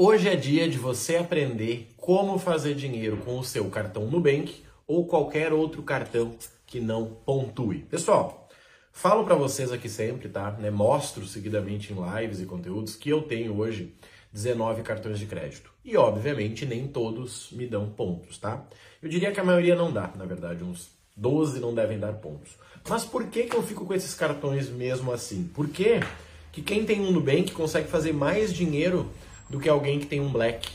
Hoje é dia de você aprender como fazer dinheiro com o seu cartão Nubank ou qualquer outro cartão que não pontue. Pessoal, falo para vocês aqui sempre, tá? Né? Mostro seguidamente em lives e conteúdos que eu tenho hoje 19 cartões de crédito. E obviamente nem todos me dão pontos, tá? Eu diria que a maioria não dá, na verdade, uns 12 não devem dar pontos. Mas por que, que eu fico com esses cartões mesmo assim? Por que, que quem tem um Nubank consegue fazer mais dinheiro do que alguém que tem um Black?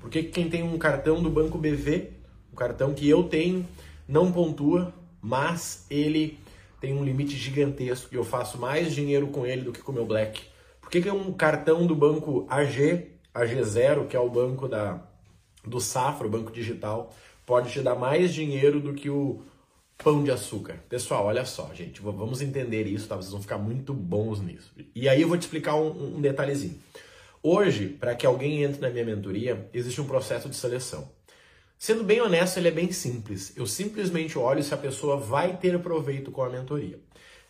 Por que quem tem um cartão do Banco BV, o cartão que eu tenho, não pontua, mas ele tem um limite gigantesco e eu faço mais dinheiro com ele do que com o meu Black? Por que, que um cartão do banco AG, AG0, que é o banco da, do Safra, o banco digital, pode te dar mais dinheiro do que o pão de açúcar? Pessoal, olha só, gente, vamos entender isso, tá? Vocês vão ficar muito bons nisso. E aí eu vou te explicar um, um detalhezinho. Hoje, para que alguém entre na minha mentoria, existe um processo de seleção. Sendo bem honesto, ele é bem simples. Eu simplesmente olho se a pessoa vai ter proveito com a mentoria.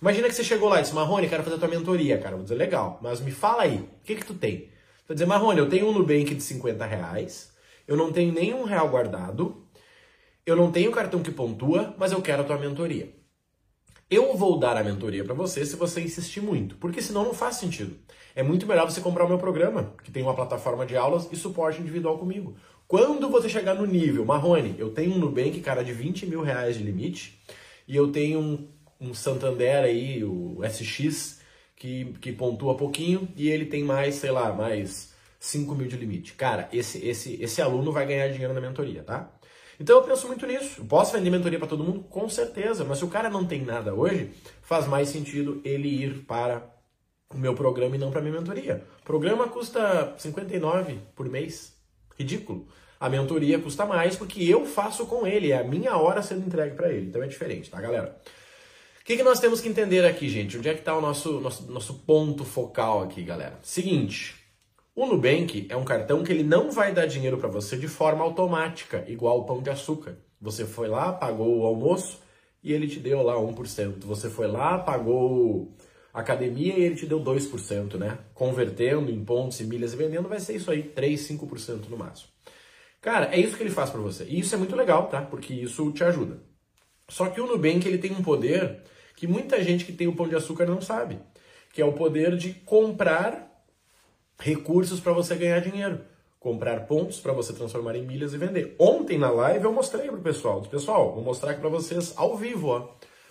Imagina que você chegou lá e disse, Marrone, quero fazer a tua mentoria, cara. Vou dizer, legal, mas me fala aí, o que que tu tem? Vai dizer, Marrone, eu tenho um Nubank de 50 reais, eu não tenho nenhum real guardado, eu não tenho cartão que pontua, mas eu quero a tua mentoria. Eu vou dar a mentoria para você se você insistir muito, porque senão não faz sentido. É muito melhor você comprar o meu programa, que tem uma plataforma de aulas e suporte individual comigo. Quando você chegar no nível, Marrone, eu tenho um Nubank, cara, de 20 mil reais de limite, e eu tenho um, um Santander aí, o SX, que, que pontua pouquinho, e ele tem mais, sei lá, mais 5 mil de limite. Cara, esse, esse, esse aluno vai ganhar dinheiro na mentoria, tá? Então eu penso muito nisso. posso vender mentoria para todo mundo? Com certeza. Mas se o cara não tem nada hoje, faz mais sentido ele ir para o meu programa e não para minha mentoria. O programa custa 59 por mês. Ridículo. A mentoria custa mais porque eu faço com ele, é a minha hora sendo entregue para ele. Então é diferente, tá, galera? O que, que nós temos que entender aqui, gente? Onde é que está o nosso, nosso, nosso ponto focal aqui, galera? Seguinte, o Nubank é um cartão que ele não vai dar dinheiro para você de forma automática, igual o pão de açúcar. Você foi lá, pagou o almoço e ele te deu lá 1%. Você foi lá, pagou academia e ele te deu 2%, né? Convertendo em pontos e milhas e vendendo, vai ser isso aí, 3, 5% no máximo. Cara, é isso que ele faz para você. E isso é muito legal, tá? Porque isso te ajuda. Só que o Nubank ele tem um poder que muita gente que tem o pão de açúcar não sabe, que é o poder de comprar recursos para você ganhar dinheiro, comprar pontos para você transformar em milhas e vender. Ontem na live eu mostrei para o pessoal, pessoal, vou mostrar aqui para vocês ao vivo, ó.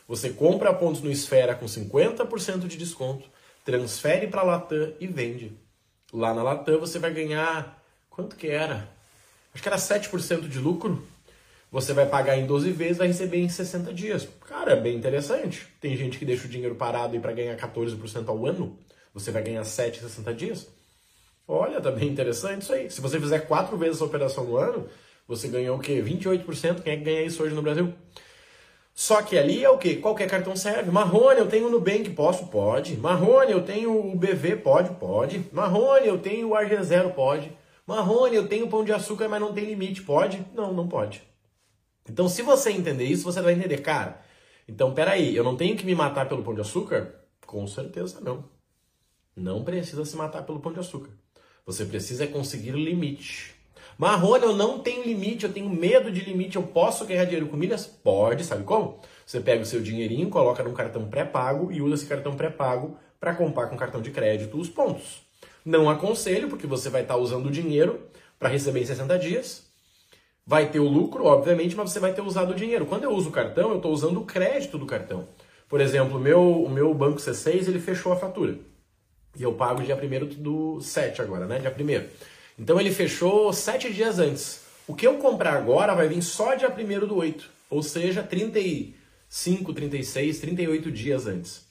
Você compra pontos no Esfera com 50% de desconto, transfere para a Latam e vende. Lá na Latam você vai ganhar quanto que era? Acho que era 7% de lucro. Você vai pagar em 12 vezes, vai receber em 60 dias. Cara, é bem interessante. Tem gente que deixa o dinheiro parado e para ganhar 14% ao ano, você vai ganhar 7 em 60 dias. Olha, tá bem interessante isso aí. Se você fizer quatro vezes essa operação no ano, você ganhou o quê? 28%. Quem é que ganha isso hoje no Brasil? Só que ali é o quê? Qualquer cartão serve. Marrone, eu tenho o Nubank, posso? Pode. Marrone, eu tenho o BV, pode? Pode. Marrone, eu tenho o AG0, pode. Marrone, eu tenho pão de açúcar, mas não tem limite, pode? Não, não pode. Então, se você entender isso, você vai entender, cara, então peraí, eu não tenho que me matar pelo pão de açúcar? Com certeza não. Não precisa se matar pelo pão de açúcar. Você precisa conseguir limite. Marrone, eu não tenho limite, eu tenho medo de limite, eu posso ganhar dinheiro com milhas? Pode, sabe como? Você pega o seu dinheirinho, coloca num cartão pré-pago e usa esse cartão pré-pago para comprar com cartão de crédito os pontos. Não aconselho, porque você vai estar tá usando o dinheiro para receber em 60 dias. Vai ter o lucro, obviamente, mas você vai ter usado o dinheiro. Quando eu uso o cartão, eu estou usando o crédito do cartão. Por exemplo, meu, o meu banco C6 ele fechou a fatura. E eu pago dia 1 do 7 agora, né? Dia 1 Então ele fechou 7 dias antes. O que eu comprar agora vai vir só dia 1 do 8. Ou seja, 35, 36, 38 dias antes.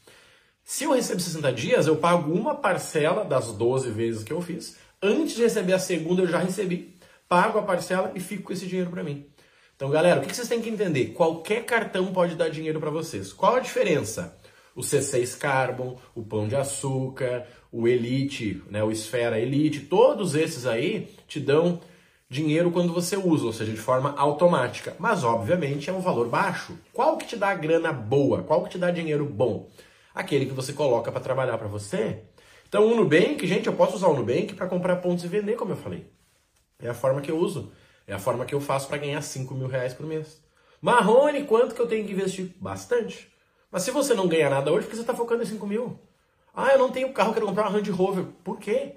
Se eu recebo 60 dias, eu pago uma parcela das 12 vezes que eu fiz. Antes de receber a segunda, eu já recebi. Pago a parcela e fico com esse dinheiro para mim. Então, galera, o que vocês têm que entender? Qualquer cartão pode dar dinheiro para vocês. Qual a diferença? O C6 Carbon, o Pão de Açúcar, o Elite, né, o Esfera Elite, todos esses aí te dão dinheiro quando você usa, ou seja, de forma automática. Mas, obviamente, é um valor baixo. Qual que te dá grana boa? Qual que te dá dinheiro bom? Aquele que você coloca para trabalhar para você. Então, o Nubank, gente, eu posso usar o Nubank para comprar pontos e vender, como eu falei. É a forma que eu uso. É a forma que eu faço para ganhar 5 mil reais por mês. Marrone, quanto que eu tenho que investir? Bastante. Mas se você não ganha nada hoje, por que você está focando em 5 mil? Ah, eu não tenho carro, quero comprar uma Land Rover. Por quê?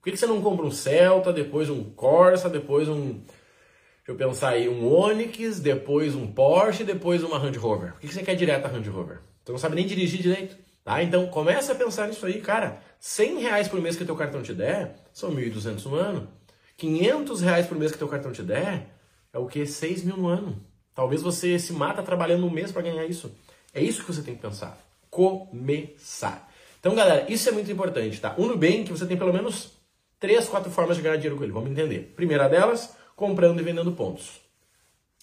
Por que você não compra um Celta, depois um Corsa, depois um. Deixa eu pensar aí, um Onix, depois um Porsche, depois uma Land Rover? Por que você quer direto a Land Rover? Você não sabe nem dirigir direito. Tá? Então começa a pensar nisso aí, cara. 100 reais por mês que teu cartão te der, são 1.200 no ano. 500 reais por mês que teu cartão te der, é o que? 6 mil no ano. Talvez você se mata trabalhando um mês para ganhar isso. É isso que você tem que pensar. Começar. Então, galera, isso é muito importante, tá? O Nubank, você tem pelo menos três, quatro formas de ganhar dinheiro com ele. Vamos entender. Primeira delas, comprando e vendendo pontos.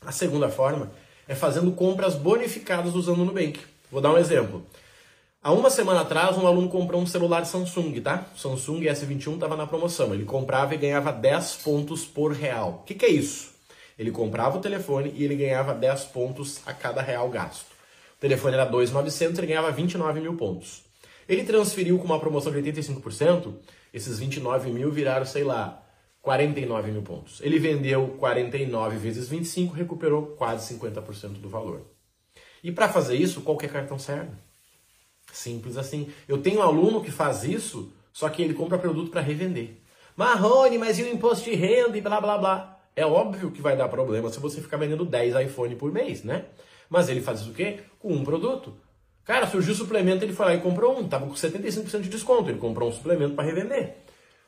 A segunda forma é fazendo compras bonificadas usando o Nubank. Vou dar um exemplo. Há uma semana atrás, um aluno comprou um celular Samsung, tá? Samsung S21 estava na promoção. Ele comprava e ganhava 10 pontos por real. O que, que é isso? Ele comprava o telefone e ele ganhava 10 pontos a cada real gasto. O telefone era 2.900 e ele ganhava 29 mil pontos. Ele transferiu com uma promoção de 85%, esses 29 mil viraram, sei lá, 49 mil pontos. Ele vendeu 49 vezes 25, recuperou quase 50% do valor. E para fazer isso, qualquer cartão serve. Simples assim. Eu tenho um aluno que faz isso, só que ele compra produto para revender. Marrone, mas e o imposto de renda e blá blá blá? É óbvio que vai dar problema se você ficar vendendo 10 iPhone por mês, né? Mas ele faz o quê? Com um produto. Cara, surgiu o suplemento, ele foi lá e comprou um, tava com 75% de desconto, ele comprou um suplemento para revender.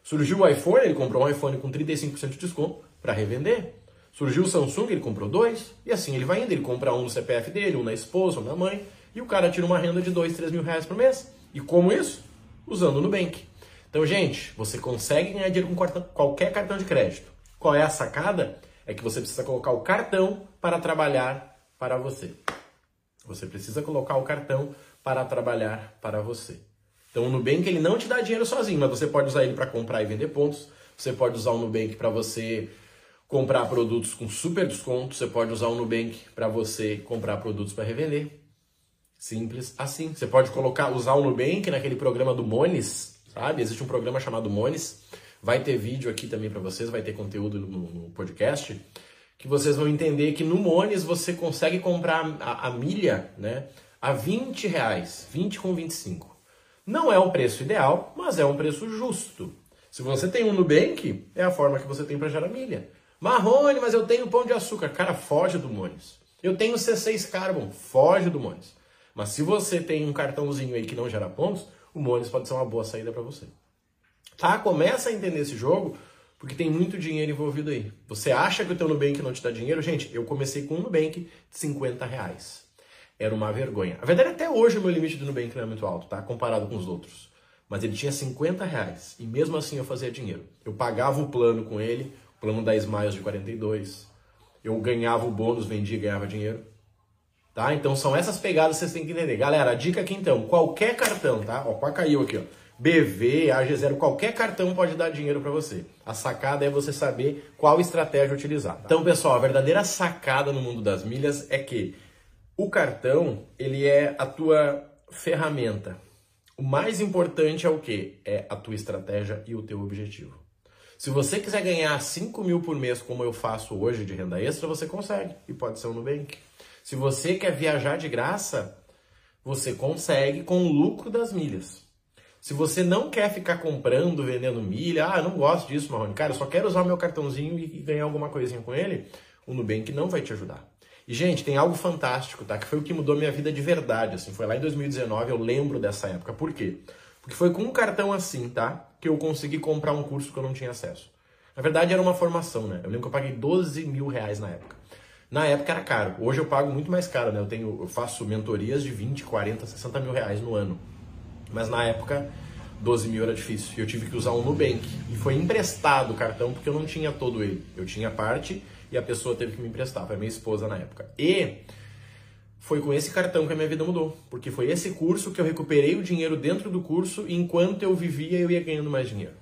Surgiu o iPhone, ele comprou um iPhone com 35% de desconto para revender. Surgiu o Samsung, ele comprou dois, e assim ele vai indo, ele compra um no CPF dele, um na esposa, um na mãe, e o cara tira uma renda de 2, 3 mil reais por mês. E como isso? Usando o Nubank. Então, gente, você consegue ganhar dinheiro com qualquer cartão de crédito. Qual é a sacada? É que você precisa colocar o cartão para trabalhar para você. Você precisa colocar o cartão para trabalhar para você. Então o Nubank ele não te dá dinheiro sozinho, mas você pode usar ele para comprar e vender pontos. Você pode usar o Nubank para você comprar produtos com super desconto. Você pode usar o Nubank para você comprar produtos para revender. Simples assim. Você pode colocar, usar o Nubank naquele programa do Mones, sabe? Existe um programa chamado Mones. Vai ter vídeo aqui também para vocês, vai ter conteúdo no, no podcast que vocês vão entender que no Mones você consegue comprar a, a milha né, a 20 reais, 20 com 25. Não é um preço ideal, mas é um preço justo. Se você tem um Nubank, é a forma que você tem para gerar milha. Marrone, mas eu tenho pão de açúcar. Cara, foge do Mones. Eu tenho C6 Carbon, foge do Mones. Mas se você tem um cartãozinho aí que não gera pontos, o Mones pode ser uma boa saída para você. Tá? Começa a entender esse jogo, porque tem muito dinheiro envolvido aí. Você acha que o teu Nubank não te dá dinheiro? Gente, eu comecei com um Nubank de 50 reais. Era uma vergonha. A verdade, até hoje o meu limite do Nubank não é muito alto, tá? Comparado com os outros. Mas ele tinha 50 reais. E mesmo assim eu fazia dinheiro. Eu pagava o plano com ele, o plano 10 Miles de 42. Eu ganhava o bônus, vendia e ganhava dinheiro. Tá? Então são essas pegadas que vocês têm que entender. Galera, a dica aqui então, qualquer cartão, tá? Ó, quase caiu aqui, ó. BV, AG0, qualquer cartão pode dar dinheiro para você. A sacada é você saber qual estratégia utilizar. Então, pessoal, a verdadeira sacada no mundo das milhas é que o cartão, ele é a tua ferramenta. O mais importante é o que? É a tua estratégia e o teu objetivo. Se você quiser ganhar 5 mil por mês, como eu faço hoje de renda extra, você consegue. E pode ser o Nubank. Se você quer viajar de graça, você consegue com o lucro das milhas. Se você não quer ficar comprando, vendendo milha, ah, eu não gosto disso, Marrone, cara, eu só quero usar o meu cartãozinho e ganhar alguma coisinha com ele, o Nubank não vai te ajudar. E, gente, tem algo fantástico, tá? Que foi o que mudou minha vida de verdade, assim. Foi lá em 2019, eu lembro dessa época. Por quê? Porque foi com um cartão assim, tá? Que eu consegui comprar um curso que eu não tinha acesso. Na verdade, era uma formação, né? Eu lembro que eu paguei 12 mil reais na época. Na época era caro. Hoje eu pago muito mais caro, né? Eu, tenho, eu faço mentorias de 20, 40, 60 mil reais no ano. Mas na época, 12 mil era difícil. E eu tive que usar um Nubank. E foi emprestado o cartão porque eu não tinha todo ele. Eu tinha parte e a pessoa teve que me emprestar. Foi minha esposa na época. E foi com esse cartão que a minha vida mudou. Porque foi esse curso que eu recuperei o dinheiro dentro do curso e enquanto eu vivia eu ia ganhando mais dinheiro.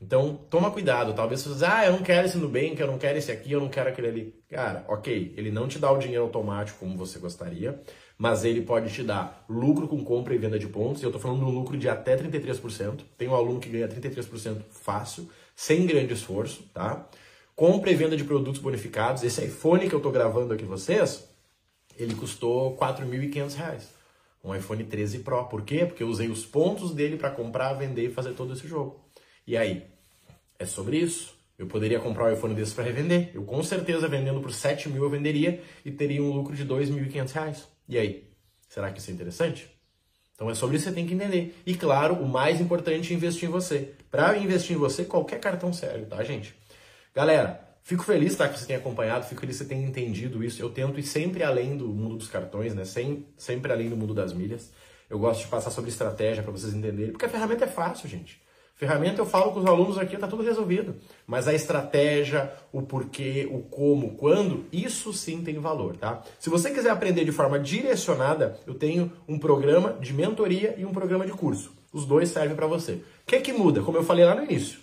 Então, toma cuidado. Talvez você diz, ah, eu não quero esse Nubank, eu não quero esse aqui, eu não quero aquele ali. Cara, ok, ele não te dá o dinheiro automático como você gostaria, mas ele pode te dar lucro com compra e venda de pontos. E eu estou falando de um lucro de até 33%. Tem um aluno que ganha 33% fácil, sem grande esforço, tá? compra e venda de produtos bonificados. Esse iPhone que eu estou gravando aqui vocês, ele custou R$ 4.500. Um iPhone 13 Pro. Por quê? Porque eu usei os pontos dele para comprar, vender e fazer todo esse jogo. E aí? É sobre isso. Eu poderia comprar um iPhone desse para revender. Eu com certeza vendendo por 7 mil eu venderia e teria um lucro de 2.500 reais. E aí? Será que isso é interessante? Então é sobre isso que você tem que entender. E claro, o mais importante é investir em você. Para investir em você, qualquer cartão serve, tá, gente? Galera, fico feliz tá, que você tenha acompanhado, fico feliz que você tenha entendido isso. Eu tento ir sempre além do mundo dos cartões, né? Sem, sempre além do mundo das milhas. Eu gosto de passar sobre estratégia para vocês entenderem, porque a ferramenta é fácil, gente. Ferramenta eu falo com os alunos aqui, tá tudo resolvido. Mas a estratégia, o porquê, o como, quando, isso sim tem valor, tá? Se você quiser aprender de forma direcionada, eu tenho um programa de mentoria e um programa de curso. Os dois servem para você. O que que muda? Como eu falei lá no início,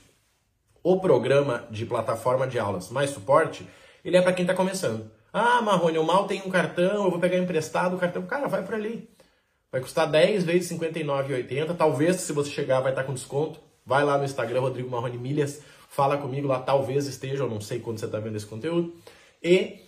o programa de plataforma de aulas mais suporte, ele é para quem está começando. Ah, Marrone, eu mal tenho um cartão, eu vou pegar emprestado o cartão. Cara, vai por ali. Vai custar 10 vezes R$ 59,80. Talvez, se você chegar, vai estar tá com desconto. Vai lá no Instagram, Rodrigo Marrone Milhas, fala comigo lá, talvez esteja, eu não sei quando você está vendo esse conteúdo. E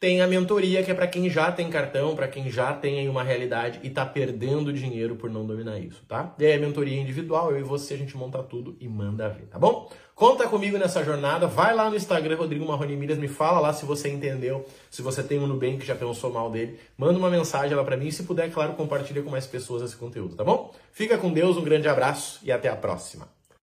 tem a mentoria, que é para quem já tem cartão, para quem já tem aí uma realidade e está perdendo dinheiro por não dominar isso, tá? E aí a mentoria individual, eu e você, a gente monta tudo e manda ver, tá bom? Conta comigo nessa jornada, vai lá no Instagram, Rodrigo Marrone Milhas, me fala lá se você entendeu, se você tem um Nubank que já pensou mal dele, manda uma mensagem lá para mim e se puder, claro, compartilha com mais pessoas esse conteúdo, tá bom? Fica com Deus, um grande abraço e até a próxima.